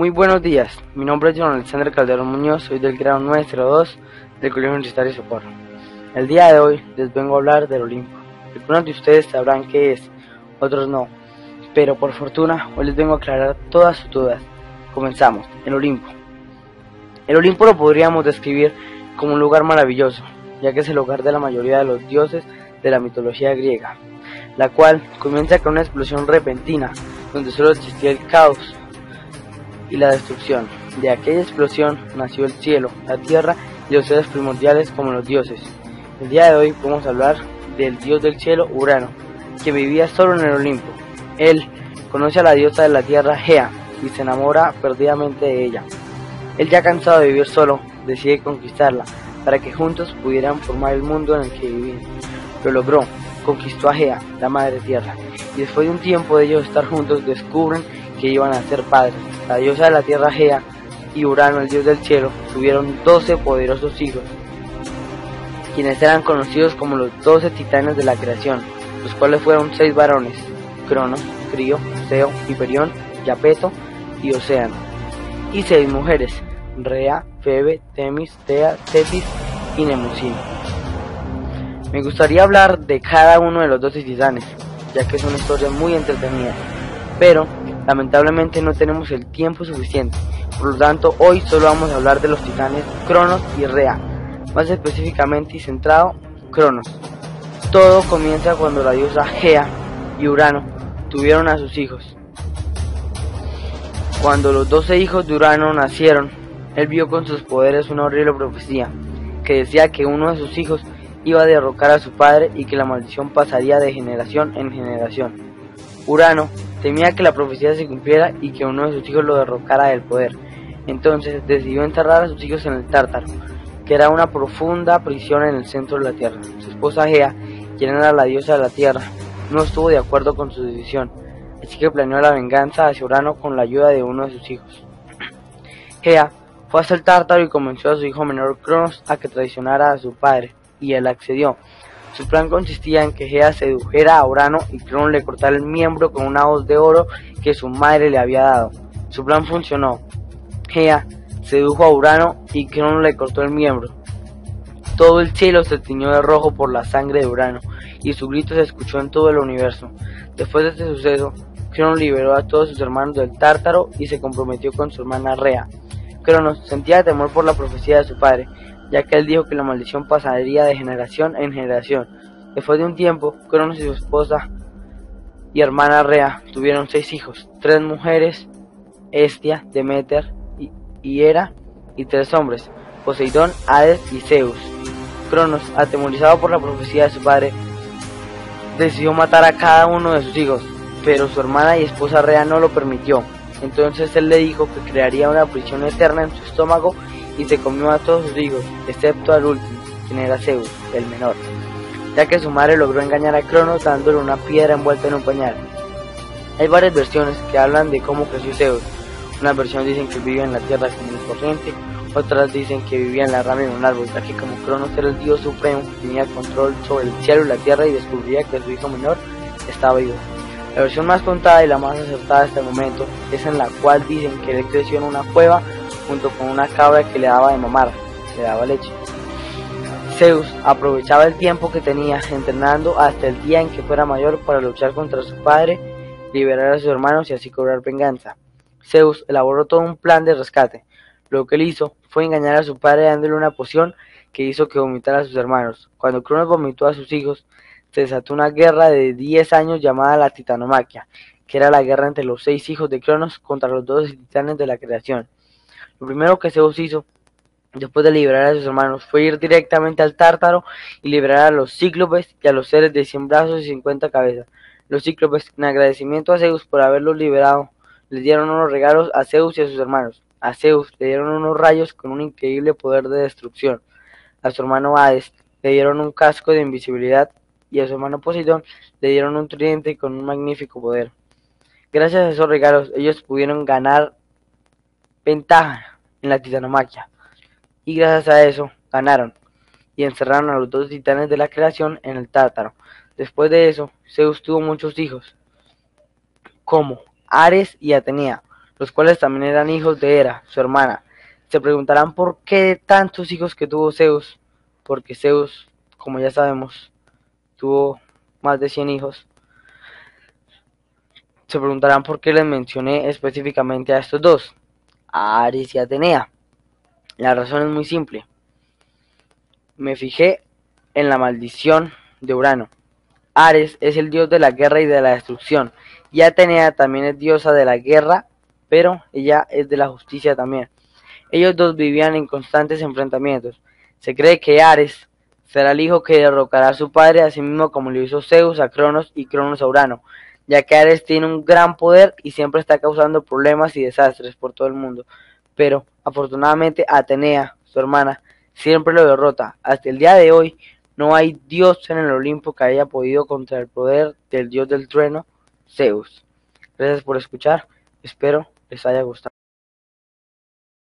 Muy buenos días, mi nombre es John Alexander Calderón Muñoz, soy del grado 902 del Colegio Universitario Socorro. El día de hoy les vengo a hablar del Olimpo. Algunos de ustedes sabrán qué es, otros no, pero por fortuna hoy les vengo a aclarar todas sus dudas. Comenzamos, el Olimpo. El Olimpo lo podríamos describir como un lugar maravilloso, ya que es el hogar de la mayoría de los dioses de la mitología griega, la cual comienza con una explosión repentina, donde solo existía el caos y la destrucción. De aquella explosión nació el cielo, la tierra y los seres primordiales como los dioses. El día de hoy vamos a hablar del dios del cielo, Urano, que vivía solo en el Olimpo. Él conoce a la diosa de la tierra, Gea, y se enamora perdidamente de ella. Él ya cansado de vivir solo, decide conquistarla, para que juntos pudieran formar el mundo en el que vivían. Lo logró, conquistó a Gea, la madre tierra, y después de un tiempo de ellos estar juntos descubren que iban a ser padres. La diosa de la tierra Gea y Urano, el dios del cielo, tuvieron doce poderosos hijos, quienes eran conocidos como los doce titanes de la creación, los cuales fueron seis varones, Cronos, Crío, Zeo, Hiperión, Yapeto y Océano, y seis mujeres, Rea, Febe, Temis, Tea, Tetis y Nemusina. Me gustaría hablar de cada uno de los doce titanes, ya que es una historia muy entretenida, pero Lamentablemente no tenemos el tiempo suficiente, por lo tanto hoy solo vamos a hablar de los titanes Cronos y Rea, más específicamente y centrado Cronos. Todo comienza cuando la diosa Gea y Urano tuvieron a sus hijos. Cuando los doce hijos de Urano nacieron, él vio con sus poderes una horrible profecía, que decía que uno de sus hijos iba a derrocar a su padre y que la maldición pasaría de generación en generación. Urano Temía que la profecía se cumpliera y que uno de sus hijos lo derrocara del poder. Entonces decidió enterrar a sus hijos en el Tártaro, que era una profunda prisión en el centro de la tierra. Su esposa Gea, quien era la diosa de la tierra, no estuvo de acuerdo con su decisión, así que planeó la venganza hacia Urano con la ayuda de uno de sus hijos. Gea fue hasta el Tártaro y convenció a su hijo menor Cronos a que traicionara a su padre, y él accedió. Su plan consistía en que Gea sedujera a Urano y Cronos le cortara el miembro con una hoz de oro que su madre le había dado. Su plan funcionó. Gea sedujo a Urano y Cronos le cortó el miembro. Todo el cielo se tiñó de rojo por la sangre de Urano y su grito se escuchó en todo el universo. Después de este suceso, Cronos liberó a todos sus hermanos del Tártaro y se comprometió con su hermana Rea. Cronos sentía temor por la profecía de su padre ya que él dijo que la maldición pasaría de generación en generación. Después de un tiempo, Cronos y su esposa y hermana Rea tuvieron seis hijos, tres mujeres, Estia, Demeter y Hera, y tres hombres, Poseidón, Hades y Zeus. Cronos, atemorizado por la profecía de su padre, decidió matar a cada uno de sus hijos, pero su hermana y esposa Rea no lo permitió. Entonces él le dijo que crearía una prisión eterna en su estómago y se comió a todos sus hijos, excepto al último, quien era Zeus, el menor, ya que su madre logró engañar a Cronos dándole una piedra envuelta en un pañal. Hay varias versiones que hablan de cómo creció Zeus. Una versión dicen que vivía en la tierra como un corriente, otras dicen que vivía en la rama de un árbol, ya que como Cronos era el dios supremo, tenía control sobre el cielo y la tierra y descubría que su hijo menor estaba vivo. La versión más contada y la más acertada hasta el momento es en la cual dicen que él creció en una cueva junto con una cabra que le daba de mamar, le daba leche. Zeus aprovechaba el tiempo que tenía entrenando hasta el día en que fuera mayor para luchar contra su padre, liberar a sus hermanos y así cobrar venganza. Zeus elaboró todo un plan de rescate. Lo que él hizo fue engañar a su padre dándole una poción que hizo que vomitara a sus hermanos. Cuando Cronos vomitó a sus hijos, se desató una guerra de 10 años llamada la Titanomaquia, que era la guerra entre los seis hijos de Cronos contra los dos titanes de la creación. Lo primero que Zeus hizo, después de liberar a sus hermanos, fue ir directamente al Tártaro y liberar a los cíclopes y a los seres de cien brazos y cincuenta cabezas. Los cíclopes, en agradecimiento a Zeus por haberlos liberado, les dieron unos regalos a Zeus y a sus hermanos. A Zeus le dieron unos rayos con un increíble poder de destrucción. A su hermano Hades le dieron un casco de invisibilidad y a su hermano Poseidón le dieron un tridente con un magnífico poder. Gracias a esos regalos ellos pudieron ganar ventaja en la titanomaquia. Y gracias a eso ganaron y encerraron a los dos titanes de la creación en el Tártaro. Después de eso, Zeus tuvo muchos hijos, como Ares y Atenea, los cuales también eran hijos de Hera, su hermana. Se preguntarán por qué tantos hijos que tuvo Zeus, porque Zeus, como ya sabemos, tuvo más de 100 hijos. Se preguntarán por qué les mencioné específicamente a estos dos, a Ares y Atenea. La razón es muy simple. Me fijé en la maldición de Urano. Ares es el dios de la guerra y de la destrucción, y Atenea también es diosa de la guerra, pero ella es de la justicia también. Ellos dos vivían en constantes enfrentamientos. Se cree que Ares será el hijo que derrocará a su padre, así mismo como lo hizo Zeus a Cronos y Cronos a Urano, ya que Ares tiene un gran poder y siempre está causando problemas y desastres por todo el mundo. Pero, afortunadamente, Atenea, su hermana, siempre lo derrota. Hasta el día de hoy, no hay dios en el Olimpo que haya podido contra el poder del dios del trueno, Zeus. Gracias por escuchar, espero les haya gustado.